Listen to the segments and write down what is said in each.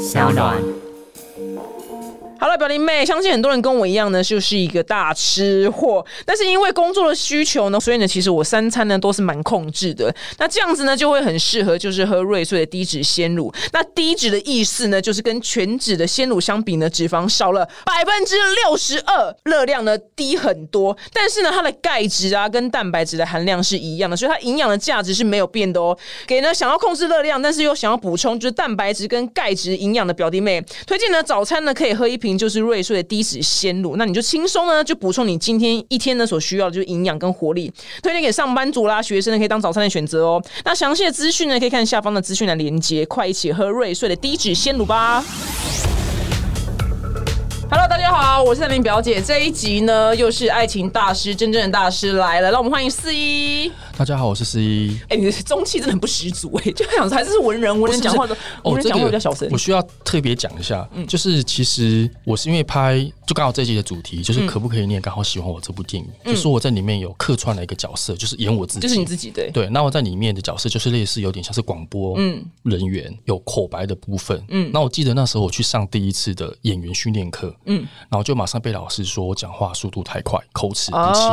小暖。好了，表弟妹，相信很多人跟我一样呢，就是一个大吃货。但是因为工作的需求呢，所以呢，其实我三餐呢都是蛮控制的。那这样子呢，就会很适合就是喝瑞穗的低脂鲜乳。那低脂的意思呢，就是跟全脂的鲜乳相比呢，脂肪少了百分之六十二，热量呢低很多。但是呢，它的钙质啊跟蛋白质的含量是一样的，所以它营养的价值是没有变的哦。给呢想要控制热量，但是又想要补充就是蛋白质跟钙质营养的表弟妹，推荐呢早餐呢可以喝一瓶。就是瑞穗的低脂鲜乳，那你就轻松呢，就补充你今天一天呢所需要的就是营养跟活力，推荐给上班族啦、学生呢，可以当早餐的选择哦。那详细的资讯呢，可以看下方的资讯栏连接，快一起喝瑞穗的低脂鲜乳吧。Hello，大家好，我是三明表姐。这一集呢，又是爱情大师真正的大师来了，让我们欢迎四一。大家好，我是四一。哎，你的中气真的很不十足哎，就想还是文人，文人讲话的，文人讲话比较小声。我需要特别讲一下，就是其实我是因为拍，就刚好这一集的主题就是可不可以你也刚好喜欢我这部电影，就是我在里面有客串了一个角色，就是演我自己，就是你自己对对。那我在里面的角色就是类似有点像是广播人员，有口白的部分。嗯，那我记得那时候我去上第一次的演员训练课，嗯，然后就。马上被老师说我讲话速度太快，口齿不清，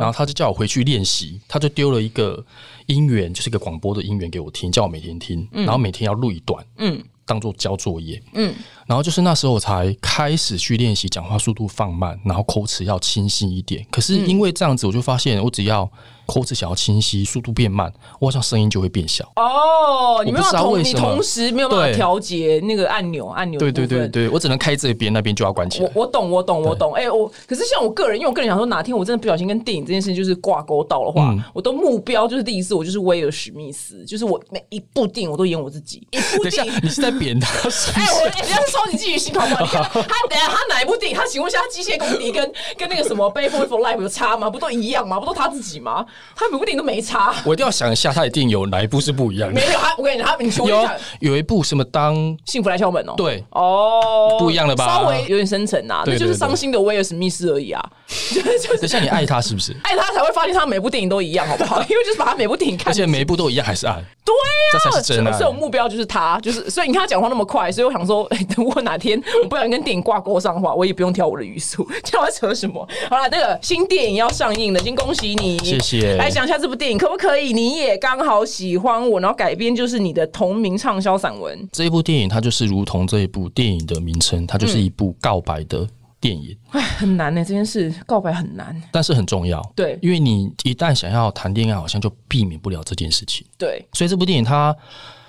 然后他就叫我回去练习，他就丢了一个音源，就是一个广播的音源给我听，叫我每天听，然后每天要录一段，嗯，当做交作业，嗯，然后就是那时候我才开始去练习讲话速度放慢，然后口齿要清晰一点。可是因为这样子，我就发现我只要。口齿想要清晰，速度变慢，我好像声音就会变小。哦，你没有同你同时没有办法调节那个按钮，按钮对对对对，我只能开这边，那边就要关起来。我我懂，我懂，我懂。哎，我可是像我个人，因为我个人想说，哪天我真的不小心跟电影这件事情就是挂钩到的话，我的目标就是第一次，我就是威尔史密斯，就是我每一部电影我都演我自己。等一下，你是在贬他？哎，我超级记忆性好不好？他等下他哪一部电影？他请问一下，他机械公敌跟跟那个什么《b a f o r for Life》有差吗？不都一样吗？不都他自己吗？他每部电影都没。差，我一定要想一下，他一定有哪一部是不一样的。没有，他我跟你讲，他你说有有一部什么当幸福来敲门哦，对哦，不一样了吧？稍微有点深沉啊，那就是伤心的威尔史密斯而已啊。等下你爱他是不是？爱他才会发现他每部电影都一样，好不好？因为就是把他每部电影看，而且每一部都一样，还是爱。对呀，这才是真的。是有目标，就是他，就是所以你看他讲话那么快，所以我想说，等我哪天我不小心跟电影挂钩上的话，我也不用挑我的语速，叫他扯什么？好了，那个新电影要上映了，先恭喜你，谢谢。来讲一下这部电影可不可以？你也刚好喜欢我，然后改编就是你的同名畅销散文。这一部电影它就是如同这一部电影的名称，它就是一部告白的电影。哎，很难呢，这件事告白很难，但是很重要。对，因为你一旦想要谈恋爱，好像就避免不了这件事情。对，所以这部电影它。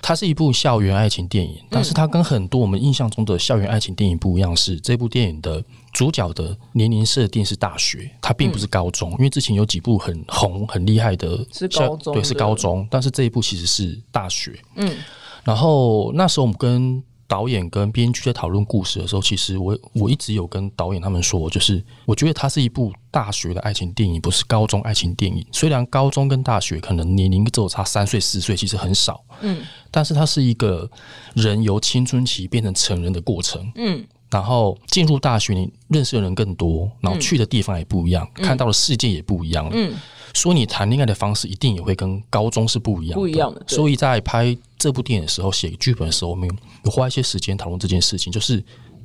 它是一部校园爱情电影，但是它跟很多我们印象中的校园爱情电影不一样，是这部电影的主角的年龄设定是大学，它并不是高中。因为之前有几部很红、很厉害的，是高中，对，是高中，但是这一部其实是大学。嗯，然后那时候我们跟。导演跟编剧在讨论故事的时候，其实我我一直有跟导演他们说，就是我觉得它是一部大学的爱情电影，不是高中爱情电影。虽然高中跟大学可能年龄只有差三岁四岁，其实很少，嗯，但是它是一个人由青春期变成成人的过程，嗯，然后进入大学，你认识的人更多，然后去的地方也不一样，看到的世界也不一样，嗯。说你谈恋爱的方式一定也会跟高中是不一样，不一样的。所以在拍这部电影的时候，写剧本的时候，我们有花一些时间讨论这件事情，就是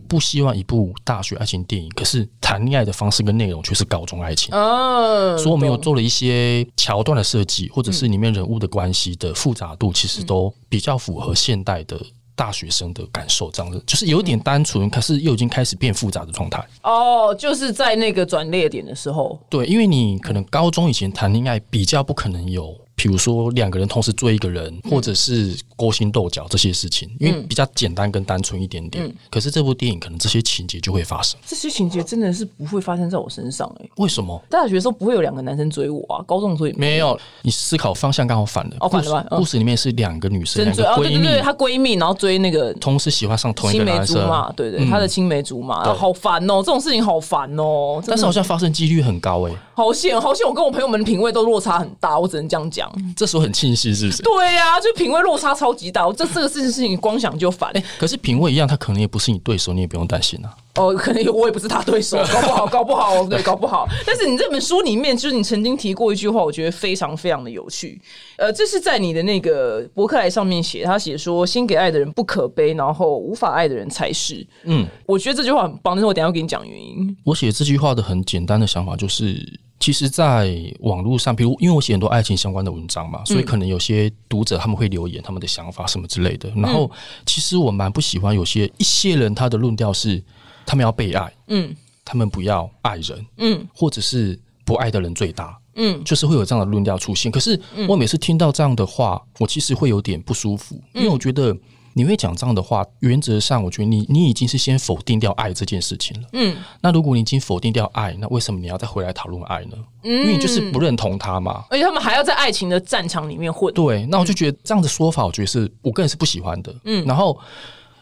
不希望一部大学爱情电影，可是谈恋爱的方式跟内容却是高中爱情。哦，所以我们有做了一些桥段的设计，或者是里面人物的关系的复杂度，其实都比较符合现代的。大学生的感受，这样子就是有点单纯，可是又已经开始变复杂的状态。哦，就是在那个转捩点的时候，对，因为你可能高中以前谈恋爱比较不可能有。比如说两个人同时追一个人，或者是勾心斗角这些事情，因为比较简单跟单纯一点点。可是这部电影可能这些情节就会发生。这些情节真的是不会发生在我身上哎？为什么？大学的时候不会有两个男生追我啊？高中追没有？你思考方向刚好反了。哦，反了吗？故事里面是两个女生，两个闺蜜，她闺蜜然后追那个同时喜欢上同一个男生嘛？对对，她的青梅竹马，好烦哦！这种事情好烦哦！但是好像发生几率很高哎。好险，好险！我跟我朋友们的品味都落差很大，我只能这样讲。这时候很庆幸，是不是？对呀，就品味落差超级大。我这这个事情事情光想就烦。可是品味一样，他可能也不是你对手，你也不用担心啊。哦，可能我也不是他对手，搞不好，搞不好，对，搞不好。但是你这本书里面，就是你曾经提过一句话，我觉得非常非常的有趣。呃，这是在你的那个博客来上面写，他写说：“先给爱的人不可悲，然后无法爱的人才是。”嗯，我觉得这句话很棒，但是我等下要给你讲原因。我写这句话的很简单的想法就是，其实，在网络上，比如因为我写很多爱情相关的文章嘛，所以可能有些读者他们会留言他们的想法什么之类的。然后，其实我蛮不喜欢有些一些人他的论调是。他们要被爱，嗯，他们不要爱人，嗯，或者是不爱的人最大，嗯，就是会有这样的论调出现。可是我每次听到这样的话，我其实会有点不舒服，因为我觉得你会讲这样的话，原则上我觉得你你已经是先否定掉爱这件事情了，嗯。那如果你已经否定掉爱，那为什么你要再回来讨论爱呢？嗯，因为你就是不认同他嘛，而且他们还要在爱情的战场里面混。对，那我就觉得这样的说法，我觉得是我个人是不喜欢的，嗯。然后。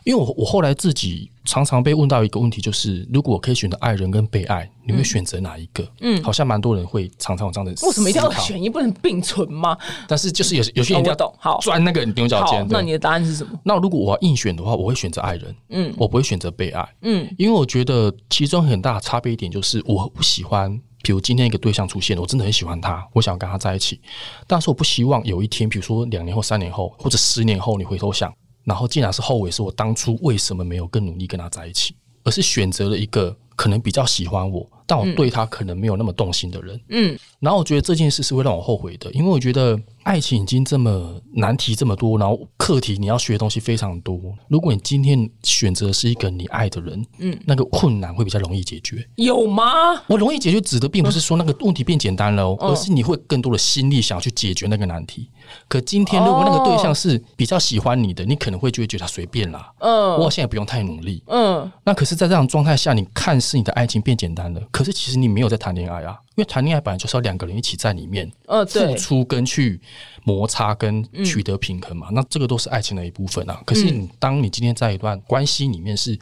因为我我后来自己常常被问到一个问题，就是如果我可以选择爱人跟被爱，你会选择哪一个？嗯，好像蛮多人会常常有这样的。为什么一定要选一，不能并存吗？但是就是有有些人要懂，好钻那个牛角尖。那你的答案是什么？那如果我要硬选的话，我会选择爱人。嗯，我不会选择被爱。嗯，因为我觉得其中很大的差别一点就是，我不喜欢，比如今天一个对象出现，我真的很喜欢他，我想跟他在一起，但是我不希望有一天，比如说两年后、三年后或者十年后，你回头想。然后竟然是后悔，是我当初为什么没有更努力跟他在一起，而是选择了一个可能比较喜欢我。但我对他可能没有那么动心的人，嗯，然后我觉得这件事是会让我后悔的，因为我觉得爱情已经这么难题这么多，然后课题你要学的东西非常多。如果你今天选择是一个你爱的人，嗯，那个困难会比较容易解决，有吗？我容易解决指的并不是说那个问题变简单了，而是你会更多的心力想要去解决那个难题。可今天如果那个对象是比较喜欢你的，你可能会就会觉得随便啦，嗯，我现在不用太努力，嗯，那可是，在这样状态下，你看似你的爱情变简单了。可是其实你没有在谈恋爱啊，因为谈恋爱本来就是要两个人一起在里面，呃，付出跟去摩擦跟取得平衡嘛，那这个都是爱情的一部分啊。可是你当你今天在一段关系里面是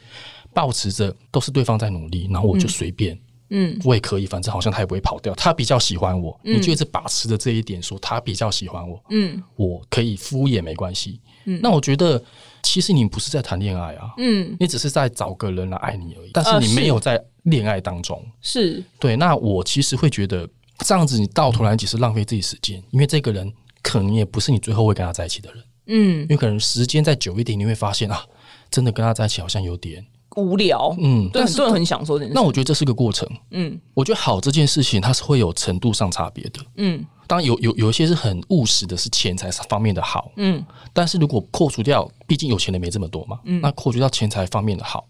保持着都是对方在努力，然后我就随便，嗯，我也可以，反正好像他也不会跑掉，他比较喜欢我，你就一直把持着这一点，说他比较喜欢我，嗯，我可以敷衍没关系，嗯，那我觉得。其实你不是在谈恋爱啊，嗯，你只是在找个人来爱你而已，但是你没有在恋爱当中，是。对。那我其实会觉得这样子，你到头来只是浪费自己时间，因为这个人可能也不是你最后会跟他在一起的人，嗯，因为可能时间再久一点，你会发现啊，真的跟他在一起好像有点无聊，嗯，但很多人很享受。那我觉得这是个过程，嗯，我觉得好这件事情它是会有程度上差别的，嗯。当然有有有一些是很务实的，是钱财方面的好，嗯，但是如果扣除掉，毕竟有钱的没这么多嘛，嗯，那扣除掉钱财方面的好，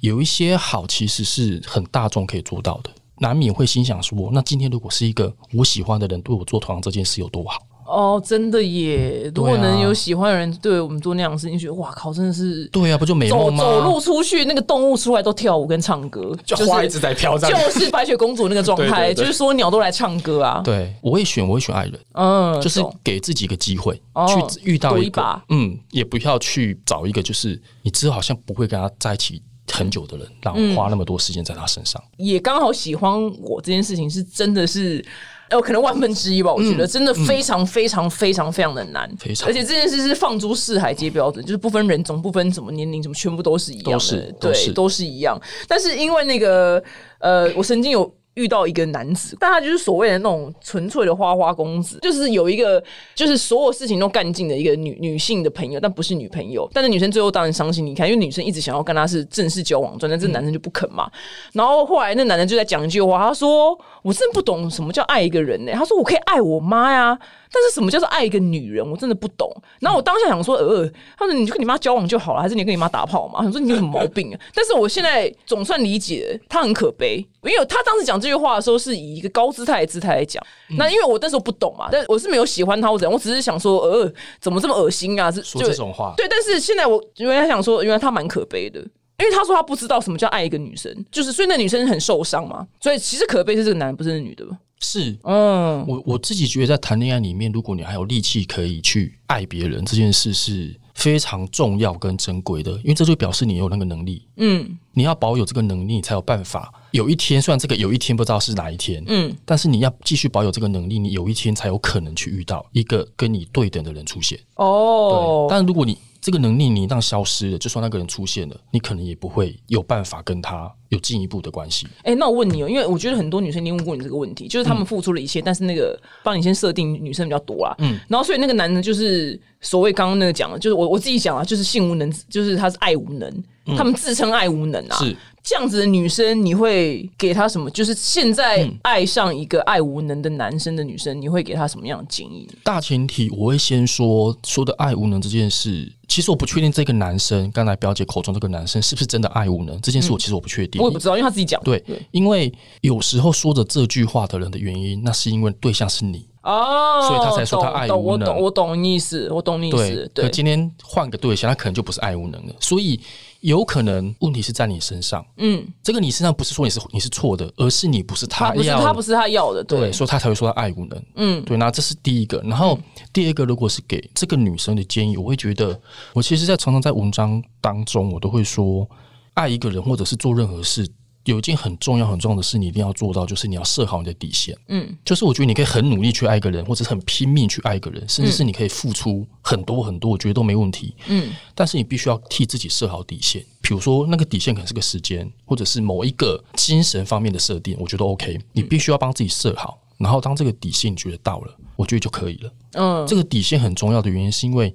有一些好其实是很大众可以做到的，难免会心想说，那今天如果是一个我喜欢的人对我做同样这件事有多好？哦，真的耶！如果能有喜欢的人对我们做那样的事情，觉得哇靠，真的是对啊，不就美梦吗？走路出去，那个动物出来都跳舞跟唱歌，就花一直在飘，就是白雪公主那个状态，就是说鸟都来唱歌啊。对，我会选，我会选爱人，嗯，就是给自己一个机会去遇到一个，嗯，也不要去找一个就是你知道好像不会跟他在一起很久的人，然后花那么多时间在他身上，也刚好喜欢我这件事情是真的是。有可能万分之一吧，我觉得真的非常非常非常非常的难，而且这件事是放诸四海皆标准，就是不分人种、不分什么年龄、什么全部都是一样的，对，都是一样。但是因为那个呃，我曾经有。遇到一个男子，但他就是所谓的那种纯粹的花花公子，就是有一个就是所有事情都干尽的一个女女性的朋友，但不是女朋友。但是女生最后当然伤心，离开，因为女生一直想要跟他是正式交往，但这男生就不肯嘛。然后后来那男人就在讲一句话，他说：“我真的不懂什么叫爱一个人呢。”他说：“我可以爱我妈呀。”但是什么叫做爱一个女人，我真的不懂。然后我当下想说，呃，他说你就跟你妈交往就好了，还是你跟你妈打炮嘛？我说你有什么毛病啊？但是我现在总算理解他很可悲，因为他当时讲这句话的时候是以一个高姿态的姿态来讲。那因为我那时候不懂嘛，但我是没有喜欢他或怎样，我只是想说，呃，怎么这么恶心啊？是说这种话？对，但是现在我原来想说，原来他蛮可悲的，因为他说他不知道什么叫爱一个女生，就是所以那女生很受伤嘛。所以其实可悲是这个男人，不是那女的。是，嗯，我我自己觉得在谈恋爱里面，如果你还有力气可以去爱别人，这件事是非常重要跟珍贵的，因为这就表示你有那个能力。嗯，你要保有这个能力，你才有办法。有一天，虽然这个有一天不知道是哪一天，嗯，但是你要继续保有这个能力，你有一天才有可能去遇到一个跟你对等的人出现。哦，对。但如果你这个能力你一旦消失了，就算那个人出现了，你可能也不会有办法跟他有进一步的关系。哎，那我问你哦，因为我觉得很多女生问过你这个问题，就是他们付出了一切，但是那个帮你先设定女生比较多啦，嗯，然后所以那个男的就是所谓刚刚那个讲的，就是我我自己讲啊，就是性无能，就是他是爱无能，他们自称爱无能啊，是。这样子的女生，你会给她什么？就是现在爱上一个爱无能的男生的女生，你会给她什么样的建议？大前提，我会先说说的爱无能这件事。其实我不确定这个男生，刚才表姐口中这个男生是不是真的爱无能这件事，我其实我不确定。我也不知道，因为他自己讲。对，因为有时候说着这句话的人的原因，那是因为对象是你哦，所以他才说他爱无能。我懂，我懂意思，我懂意思。对，今天换个对象，他可能就不是爱无能了。所以。有可能问题是在你身上，嗯，这个你身上不是说你是你是错的，而是你不是他要，他不是他要的，对，所以他才会说他爱无能，嗯，对，那这是第一个，然后第二个，如果是给这个女生的建议，我会觉得，我其实，在常常在文章当中，我都会说，爱一个人或者是做任何事。有一件很重要、很重要的事，你一定要做到，就是你要设好你的底线。嗯，就是我觉得你可以很努力去爱一个人，或者很拼命去爱一个人，甚至是你可以付出很多很多，我觉得都没问题。嗯，但是你必须要替自己设好底线。比如说，那个底线可能是个时间，或者是某一个精神方面的设定，我觉得 OK。你必须要帮自己设好，然后当这个底线你觉得到了，我觉得就可以了。嗯，这个底线很重要的原因是因为。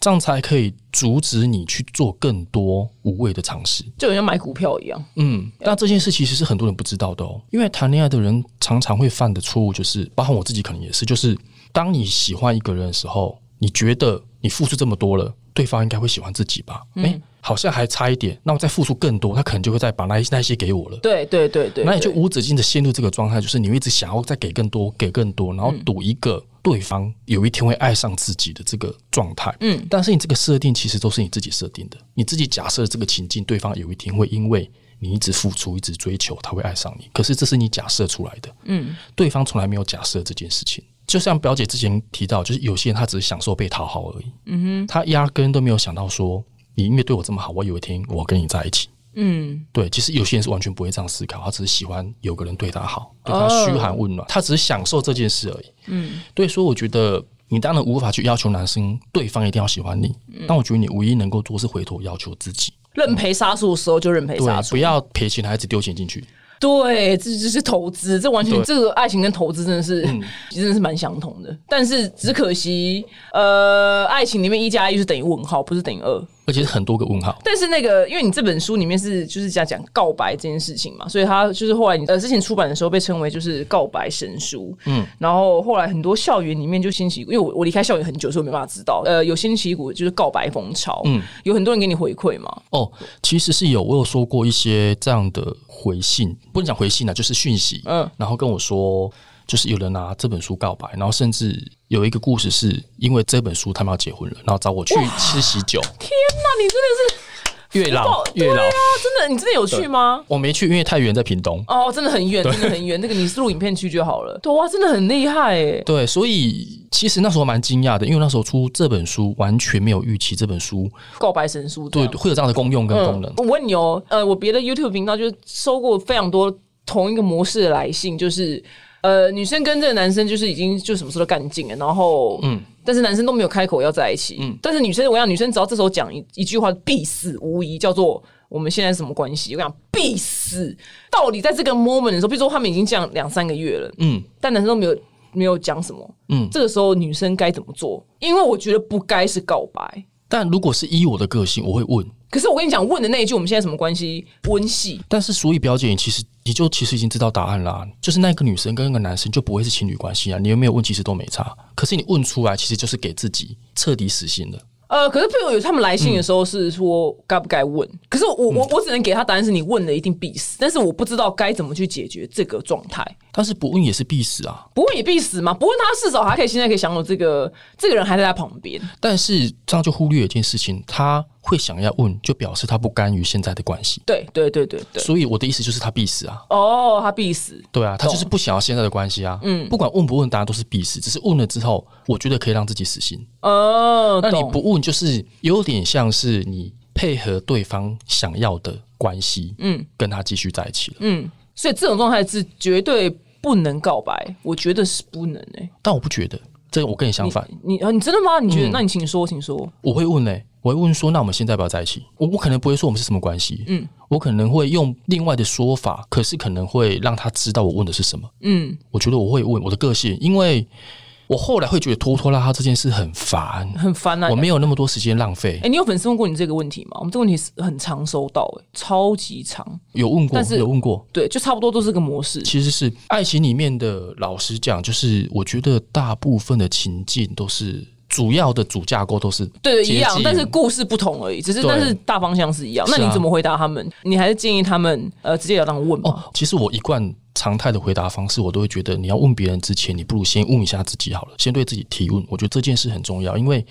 这样才可以阻止你去做更多无谓的尝试，就像买股票一样。嗯，那这件事其实是很多人不知道的哦。因为谈恋爱的人常常会犯的错误，就是包括我自己可能也是，就是当你喜欢一个人的时候，你觉得你付出这么多了，对方应该会喜欢自己吧？哎，好像还差一点，那我再付出更多，他可能就会再把那那些给我了。对对对对，那你就无止境的陷入这个状态，就是你一直想要再给更多，给更多，然后赌一个。对方有一天会爱上自己的这个状态，嗯，但是你这个设定其实都是你自己设定的，你自己假设这个情境，对方有一天会因为你一直付出、一直追求，他会爱上你。可是这是你假设出来的，嗯，对方从来没有假设这件事情。就像表姐之前提到，就是有些人他只是享受被讨好而已，嗯哼，他压根都没有想到说，你因为对我这么好，我有一天我跟你在一起。嗯，对，其实有些人是完全不会这样思考，他只是喜欢有个人对他好，对他嘘寒问暖，他只是享受这件事而已。嗯，对，所以我觉得你当然无法去要求男生对方一定要喜欢你，但我觉得你唯一能够做是回头要求自己，认赔杀出的时候就认赔杀出，不要赔钱，孩子丢钱进去。对，这就是投资，这完全这个爱情跟投资真的是，真的是蛮相同的。但是只可惜，呃，爱情里面一加一是等于问号，不是等于二。而且是很多个问号，但是那个，因为你这本书里面是就是讲讲告白这件事情嘛，所以他就是后来你呃之前出版的时候被称为就是告白神书，嗯，然后后来很多校园里面就兴起，因为我我离开校园很久，所以我没办法知道，呃，有兴起一股就是告白风潮，嗯，有很多人给你回馈嘛，哦，其实是有，我有说过一些这样的回信，不能讲回信啊，就是讯息，嗯，然后跟我说。就是有人拿这本书告白，然后甚至有一个故事是因为这本书他们要结婚了，然后找我去吃喜酒。天哪，你真的是月老月老啊！真的，你真的有去吗？我没去，因为太远，在屏东。哦，真的很远，真的很远。那个你是录影片去就好了。对哇，真的很厉害哎。对，所以其实那时候蛮惊讶的，因为那时候出这本书完全没有预期这本书告白神书，对，会有这样的功用跟功能。我问你哦，呃，我别的 YouTube 频道就收过非常多同一个模式的来信，就是。呃，女生跟这个男生就是已经就什么事都干尽了，然后，嗯，但是男生都没有开口要在一起，嗯，但是女生，我想女生只要这时候讲一一句话，必死无疑，叫做我们现在什么关系？我讲必死，到底在这个 moment 的时候，比如说他们已经这样两三个月了，嗯，但男生都没有没有讲什么，嗯，这个时候女生该怎么做？因为我觉得不该是告白。但如果是依我的个性，我会问。可是我跟你讲，问的那一句，我们现在什么关系？温系。但是，所以表姐，你其实你就其实已经知道答案啦，就是那个女生跟那个男生就不会是情侣关系啊。你有没有问，其实都没差。可是你问出来，其实就是给自己彻底死心了。呃，可是朋友有他们来信的时候是说该不该问，可是我我我只能给他答案是你问了一定必死，但是我不知道该怎么去解决这个状态。但是不问也是必死啊，不问也必死嘛？不问他至少还可以现在可以享有这个这个人还在他旁边。但是这样就忽略一件事情，他会想要问，就表示他不甘于现在的关系。对对对对对。所以我的意思就是他必死啊。哦，他必死。对啊，他就是不想要现在的关系啊。嗯，不管问不问，大家都是必死。只是问了之后，我觉得可以让自己死心。哦，那你不问，就是有点像是你配合对方想要的关系，嗯，跟他继续在一起了。嗯，所以这种状态是绝对不能告白，我觉得是不能诶。但我不觉得。这我跟你相反，你啊，你真的吗？你觉得？那你请说，请说。我会问嘞，我会问说，那我们现在要不要在一起？我我可能不会说我们是什么关系，嗯，我可能会用另外的说法，可是可能会让他知道我问的是什么，嗯，我觉得我会问我的个性，因为。我后来会觉得拖拖拉拉这件事很烦，很烦啊！我没有那么多时间浪费。哎，你有粉丝问过你这个问题吗？我们这个问题是很常收到，哎，超级长。有问过，但是有问过，对，就差不多都是个模式。其实是爱情里面的，老实讲，就是我觉得大部分的情境都是主要的主架构都是对一样，但是故事不同而已。只是但是大方向是一样。那你怎么回答他们？你还是建议他们呃直接要让问吗？其实我一贯。常态的回答方式，我都会觉得你要问别人之前，你不如先问一下自己好了，先对自己提问。我觉得这件事很重要，因为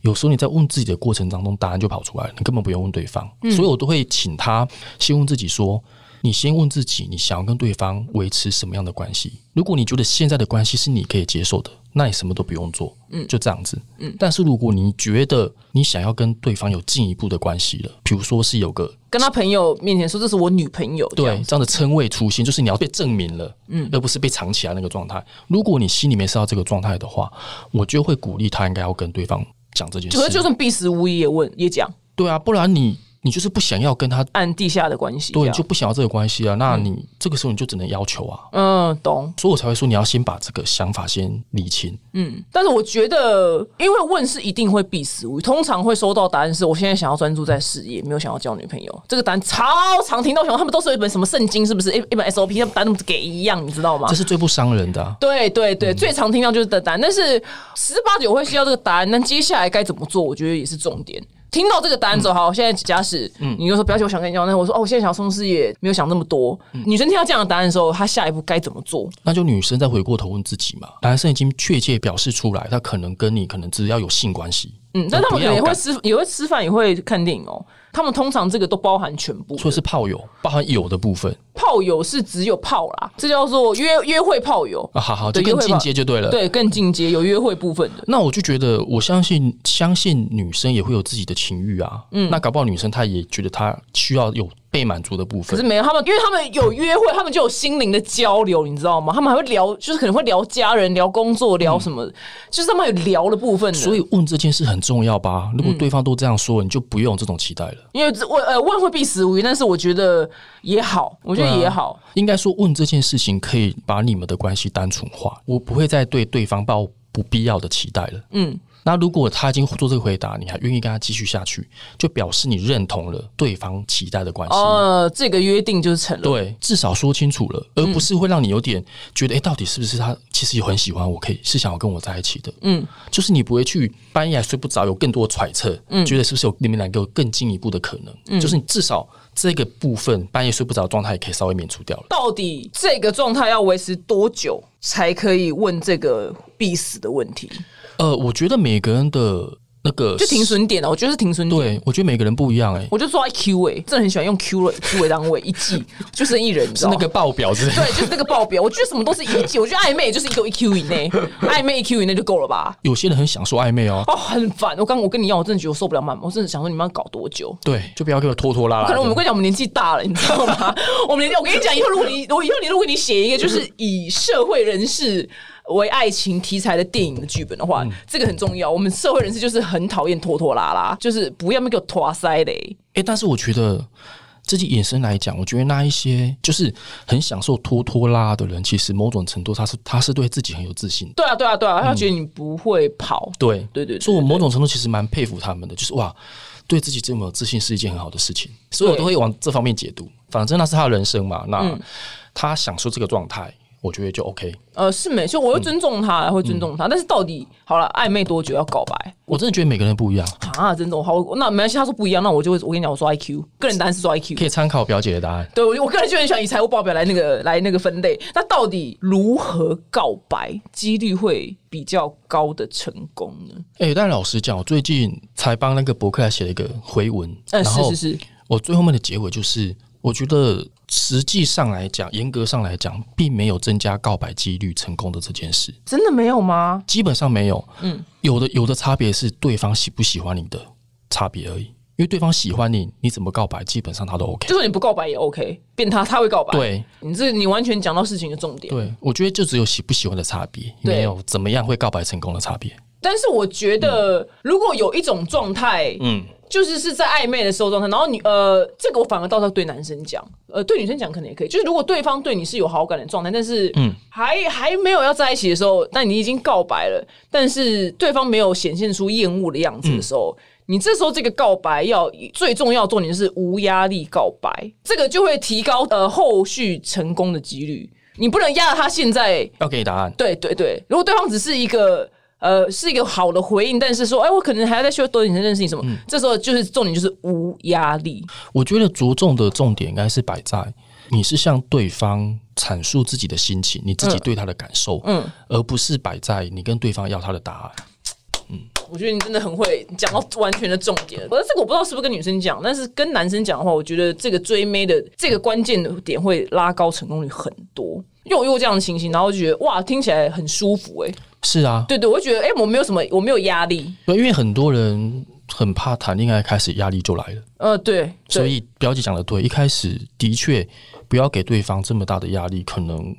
有时候你在问自己的过程当中，答案就跑出来了，你根本不用问对方。所以我都会请他先问自己说：你先问自己，你想要跟对方维持什么样的关系？如果你觉得现在的关系是你可以接受的。那你什么都不用做，嗯，就这样子，嗯。但是如果你觉得你想要跟对方有进一步的关系了，比如说是有个跟他朋友面前说这是我女朋友，对，这样的称谓出现，就是你要被证明了，嗯，而不是被藏起来那个状态。如果你心里面是要这个状态的话，我就会鼓励他应该要跟对方讲这件事。可是就算必死无疑也问也讲，对啊，不然你。你就是不想要跟他按地下的关系，对，就不想要这个关系啊。那你这个时候你就只能要求啊。嗯，懂。所以我才会说你要先把这个想法先理清。嗯，但是我觉得，因为问是一定会必死无疑，通常会收到答案是我现在想要专注在事业，没有想要交女朋友。这个答案超常听到，想他们都是一本什么圣经，是不是？一一本 SOP，他们答案给一样，你知道吗？这是最不伤人的。对对对，最常听到就是的答案，但是十八九会需要这个答案，那接下来该怎么做？我觉得也是重点。听到这个答案之后，好，现在假使你又说表姐，我想跟你交，那我说哦，我现在想要冲事业，没有想那么多。女生听到这样的答案的时候，她下一步该怎么做？那就女生再回过头问自己嘛。男生已经确切表示出来，他可能跟你可能只要有性关系。嗯，但他们可能也会吃，也会吃饭，也会看电影哦。他们通常这个都包含全部，说是炮友，包含有的部分。炮友是只有炮啦，这叫做约约会炮友啊。好好，就更进阶就对了，对，更进阶有约会部分的。那我就觉得，我相信，相信女生也会有自己的情欲啊。嗯，那搞不好女生她也觉得她需要有。被满足的部分，可是没有他们，因为他们有约会，他们就有心灵的交流，你知道吗？他们还会聊，就是可能会聊家人、聊工作、聊什么，就是他们有聊的部分。所以问这件事很重要吧？如果对方都这样说，你就不用这种期待了。因为问呃问会必死无疑，但是我觉得也好，我觉得也好。应该说问这件事情可以把你们的关系单纯化，我不会再对对方抱不必要的期待了。嗯。那如果他已经做这个回答，你还愿意跟他继续下去，就表示你认同了对方期待的关系。呃，这个约定就是成了。对，至少说清楚了，而不是会让你有点觉得，哎，到底是不是他其实也很喜欢我，可以是想要跟我在一起的。嗯，就是你不会去半夜还睡不着，有更多的揣测，嗯，觉得是不是有你们两个更进一步的可能？嗯，就是你至少这个部分半夜睡不着状态也可以稍微免除掉了。到底这个状态要维持多久才可以问这个必死的问题？呃，我觉得每个人的。那个就停损点了，我觉得是停损点。对，我觉得每个人不一样哎。我就说 Q 哎，真的很喜欢用 Q 为 Q 为单位，一季 就是一人，是那个报表之类。对，就是那个报表。我觉得什么都是一季，我觉得暧昧就是一个一 Q 以内，暧昧一 Q 以内就够了吧。有些人很享受暧昧哦。哦，很烦。我刚我跟你一样，我真的觉得我受不了慢，我真的想说你们要搞多久？对，就不要给我拖拖拉拉。可能我们跟你讲，我们年纪大了，你知道吗？我们年纪，我跟你讲，以后如果你我以后你如果你写一个就是以社会人士。为爱情题材的电影的剧本的话，这个很重要。我们社会人士就是很讨厌拖拖拉拉，就是不要那个拖塞嘞。哎，但是我觉得自己衍生来讲，我觉得那一些就是很享受拖拖拉的人，其实某种程度他是他是对自己很有自信。对啊，对啊，对啊，他觉得你不会跑。对，对对。所以我某种程度其实蛮佩服他们的，就是哇，对自己这么有自信是一件很好的事情。所以我都会往这方面解读。反正那是他的人生嘛，那他享受这个状态。我觉得就 OK。呃，是没错，我会尊重他，会尊重他。但是到底好了，暧昧多久要告白？我真的觉得每个人不一样啊，真的好，那没关系。他说不一样，那我就会我跟你讲，我说 IQ，个人答案是说 IQ，可以参考表姐的答案。对，我我个人就很喜欢以财务报表来那个来那个分类。那到底如何告白几率会比较高的成功呢？哎，但老实讲，我最近才帮那个博客来写了一个回文，呃，是是是，我最后面的结尾就是。我觉得实际上来讲，严格上来讲，并没有增加告白几率成功的这件事。真的没有吗？基本上没有。嗯，有的有的差别是对方喜不喜欢你的差别而已。因为对方喜欢你，你怎么告白，基本上他都 OK。就算你不告白也 OK，变他他会告白。对，你这你完全讲到事情的重点。对，我觉得就只有喜不喜欢的差别，没有怎么样会告白成功的差别。但是我觉得，如果有一种状态，嗯。就是是在暧昧的时候状态，然后你呃，这个我反而倒是对男生讲，呃，对女生讲可能也可以。就是如果对方对你是有好感的状态，但是嗯，还还没有要在一起的时候，但你已经告白了，但是对方没有显现出厌恶的样子的时候，你这时候这个告白要最重要重点是无压力告白，这个就会提高呃后续成功的几率。你不能压着他现在要给你答案，对对对。如果对方只是一个。呃，是一个好的回应，但是说，哎，我可能还要再需要多点认识你什么？这时候就是重点，就是无压力。我觉得着重的重点应该是摆在你是向对方阐述自己的心情，你自己对他的感受，嗯，而不是摆在你跟对方要他的答案。嗯，我觉得你真的很会讲到完全的重点。我这个我不知道是不是跟女生讲，但是跟男生讲的话，我觉得这个追妹的这个关键的点会拉高成功率很多。又又这样的情形，然后就觉得哇，听起来很舒服哎。是啊，对对，我觉得哎，我没有什么，我没有压力。对，因为很多人很怕谈恋爱，开始压力就来了。呃，对。所以表姐讲的对，一开始的确不要给对方这么大的压力，可能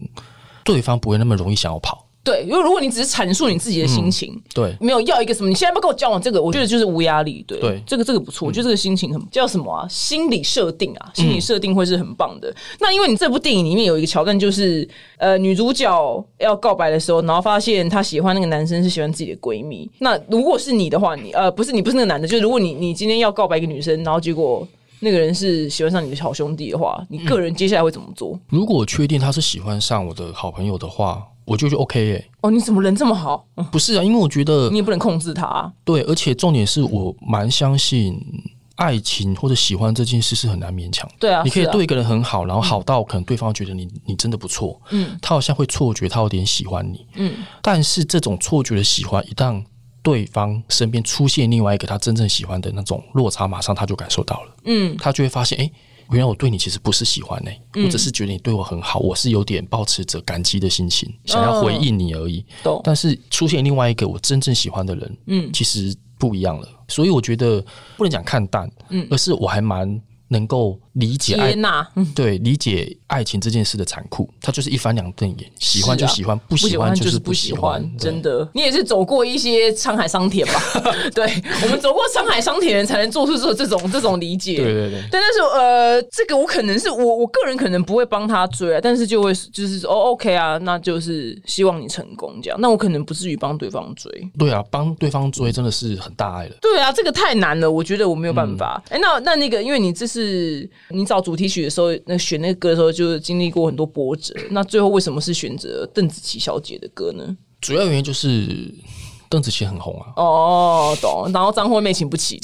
对方不会那么容易想要跑。对，因为如果你只是阐述你自己的心情，对，没有要一个什么，你现在不跟我交往，这个我觉得就是无压力。对，对，这个这个不错，我觉得这个心情很叫什么啊？心理设定啊，心理设定会是很棒的。那因为你这部电影里面有一个桥段，就是呃，女主角要告白的时候，然后发现她喜欢那个男生是喜欢自己的闺蜜。那如果是你的话，你呃，不是你不是那个男的，就是如果你你今天要告白一个女生，然后结果那个人是喜欢上你的好兄弟的话，你个人接下来会怎么做？如果确定他是喜欢上我的好朋友的话。我就觉得 OK 耶。哦，你怎么人这么好？不是啊，因为我觉得你也不能控制他。对，而且重点是我蛮相信爱情或者喜欢这件事是很难勉强。对啊，你可以对一个人很好，然后好到可能对方觉得你你真的不错，嗯，他好像会错觉他有点喜欢你，嗯，但是这种错觉的喜欢，一旦对方身边出现另外一个他真正喜欢的那种落差，马上他就感受到了，嗯，他就会发现，哎。原来我对你其实不是喜欢呢，我只是觉得你对我很好，我是有点保持着感激的心情，想要回应你而已。但是出现另外一个我真正喜欢的人，嗯，其实不一样了。所以我觉得不能讲看淡，嗯，而是我还蛮。能够理解接纳，对理解爱情这件事的残酷，它就是一翻两瞪眼，喜欢就喜欢，不喜欢就是不喜欢。真的，你也是走过一些沧海桑田吧？对，我们走过沧海桑田，才能做出这这种这种理解。对对对。但但是呃，这个我可能是我我个人可能不会帮他追，但是就会就是说哦，OK 啊，那就是希望你成功这样。那我可能不至于帮对方追。对啊，帮对方追真的是很大爱了。对啊，这个太难了，我觉得我没有办法。哎，那那那个，因为你这是。是你找主题曲的时候，那选那个歌的时候，就是经历过很多波折。那最后为什么是选择邓紫棋小姐的歌呢？主要原因就是邓紫棋很红啊。哦，懂。然后张惠妹请不起，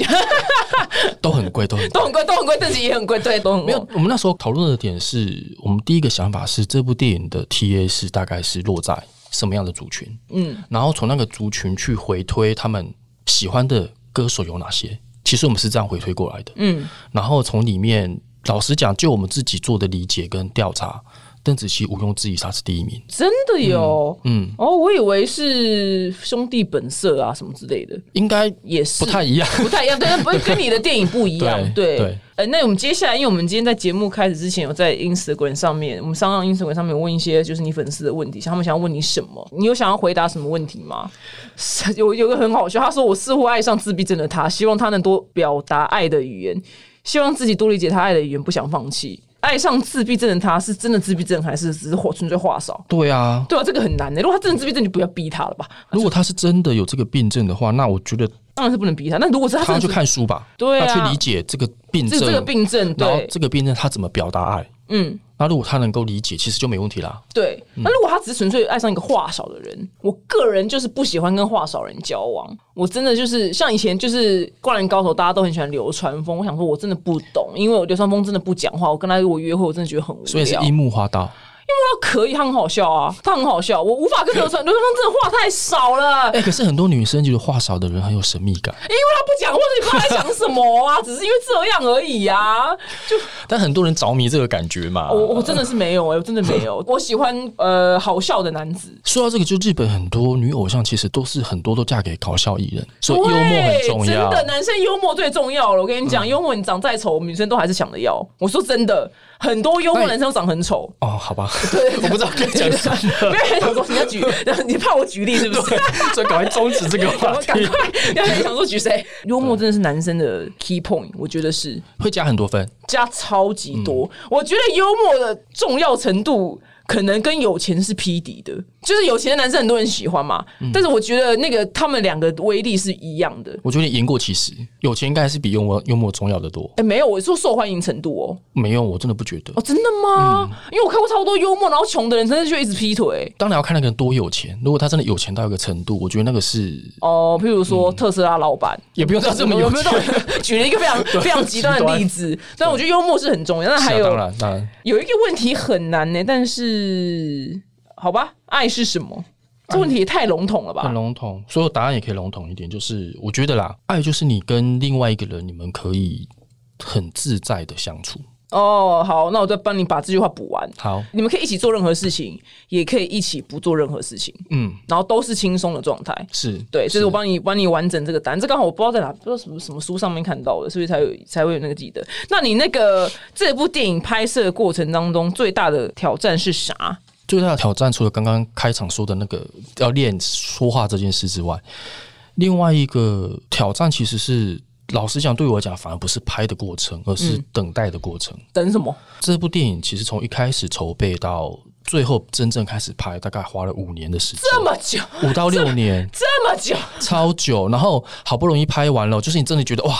都很贵，都很都很贵，都很贵。邓紫棋也很贵，对，都很没有。我们那时候讨论的点是我们第一个想法是这部电影的 TA 是大概是落在什么样的族群？嗯，然后从那个族群去回推他们喜欢的歌手有哪些。其实我们是这样回推过来的，嗯，然后从里面，老实讲，就我们自己做的理解跟调查，邓紫棋毋庸置疑她是第一名，真的有，嗯，哦，我以为是兄弟本色啊什么之类的，应该也是。不太一样，不太一样，对，不是跟你的电影不一样，对。呃，那我们接下来，因为我们今天在节目开始之前，有在 Instagram 上面，我们上上 Instagram 上面问一些就是你粉丝的问题，像他们想要问你什么，你有想要回答什么问题吗？有有个很好笑，他说我似乎爱上自闭症的他，希望他能多表达爱的语言，希望自己多理解他爱的语言，不想放弃。爱上自闭症的他是真的自闭症，还是只是纯粹话少？对啊，对啊，这个很难的。如果他真的自闭症，就不要逼他了吧。如果他是真的有这个病症的话，那我觉得当然是不能逼他。那如果是他，去看书吧，对啊，去理解这个病症，这个病症，然后这个病症他怎么表达爱？嗯，那如果他能够理解，其实就没问题啦。对，那如果他只是纯粹爱上一个话少的人，我个人就是不喜欢跟话少人交往。我真的就是像以前就是灌篮高手，大家都很喜欢流川枫。我想说，我真的不懂，因为我流川枫真的不讲话，我跟他如果约会，我真的觉得很无聊。所以是樱木花道。因为他可以，他很好笑啊，他很好笑，我无法跟刘川刘川枫真的话太少了。哎，可是很多女生觉得话少的人很有神秘感，因为他不讲，或者你不知道在讲什么啊，只是因为这样而已啊。就但很多人着迷这个感觉嘛。我我真的是没有哎，我真的没有。我喜欢呃好笑的男子。说到这个，就日本很多女偶像其实都是很多都嫁给搞笑艺人，所以幽默很重要。真的，男生幽默最重要了。我跟你讲，幽默你长再丑，女生都还是想着要。我说真的。很多幽默男生长很丑哦，好吧，对，我不知道该讲什么，没有很想说你要举，你怕我举例是不是？所以赶快终止这个话题，赶快，要想说举谁？幽默真的是男生的 key point，我觉得是会加很多分，加超级多。我觉得幽默的重要程度。可能跟有钱是匹敌的，就是有钱的男生很多人喜欢嘛。但是我觉得那个他们两个威力是一样的。我觉得言过其实，有钱应该是比幽默幽默重要的多。哎，没有，我说受欢迎程度哦。没有，我真的不觉得。哦，真的吗？因为我看过超多幽默，然后穷的人真的就一直劈腿。当然要看那个人多有钱。如果他真的有钱到一个程度，我觉得那个是哦，譬如说特斯拉老板，也不用到这么有钱。举了一个非常非常极端的例子，但我觉得幽默是很重要。那还有，当然当然有一个问题很难呢，但是。好吧，爱是什么？这问题也太笼统了吧？很笼统，所有答案也可以笼统一点。就是我觉得啦，爱就是你跟另外一个人，你们可以很自在的相处。哦，好，那我再帮你把这句话补完。好，你们可以一起做任何事情，也可以一起不做任何事情。嗯，然后都是轻松的状态。是对，所以我帮你帮你完整这个答案。这刚好我不知道在哪，不知道什么什么书上面看到的，所以才有才会有那个记得。那你那个这部电影拍摄过程当中最大的挑战是啥？最大的挑战，除了刚刚开场说的那个要练说话这件事之外，另外一个挑战其实是，老实讲，对我来讲，反而不是拍的过程，而是等待的过程。等什么？这部电影其实从一开始筹备到最后真正开始拍，大概花了五年的时间。这么久，五到六年，这么久，超久。然后好不容易拍完了，就是你真的觉得哇，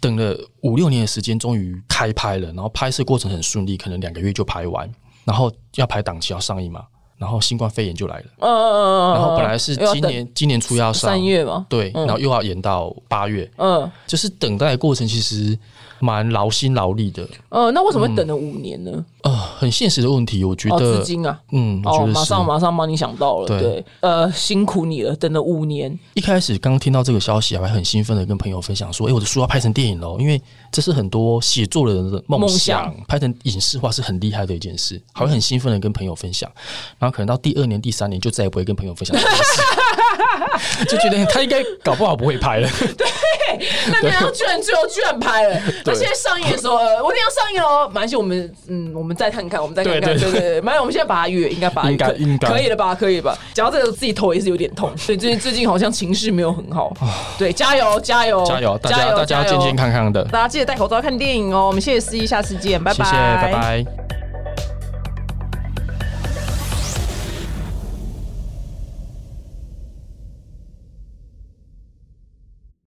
等了五六年的时间，终于开拍了。然后拍摄过程很顺利，可能两个月就拍完。然后要排档期要上映嘛，然后新冠肺炎就来了，嗯嗯嗯然后本来是今年今年初要上三月嘛，对，然后又要延到八月，嗯，就是等待过程其实。蛮劳心劳力的，呃，那为什么会等了五年呢？呃，很现实的问题，我觉得资金啊，嗯，哦，马上马上帮你想到了，对，呃，辛苦你了，等了五年。一开始刚听到这个消息，还很兴奋的跟朋友分享说，哎，我的书要拍成电影喽，因为这是很多写作的人的梦想，拍成影视化是很厉害的一件事，还会很兴奋的跟朋友分享，然后可能到第二年、第三年就再也不会跟朋友分享这件事，就觉得他应该搞不好不会拍了。对，那然后居然最后居然拍了。现在上映的时候，呃，我一定要上映哦。马来西我们嗯，我们再看看，我们再看看，对对对。马来我们现在把它约，应该把它应该应该可以了吧？可以吧？讲到这个，自己头也是有点痛。所以最近最近好像情绪没有很好。对，加油加油加油！大家大家要健健康康的，大家记得戴口罩看电影哦。我们谢谢司仪，下次见，拜拜，拜拜。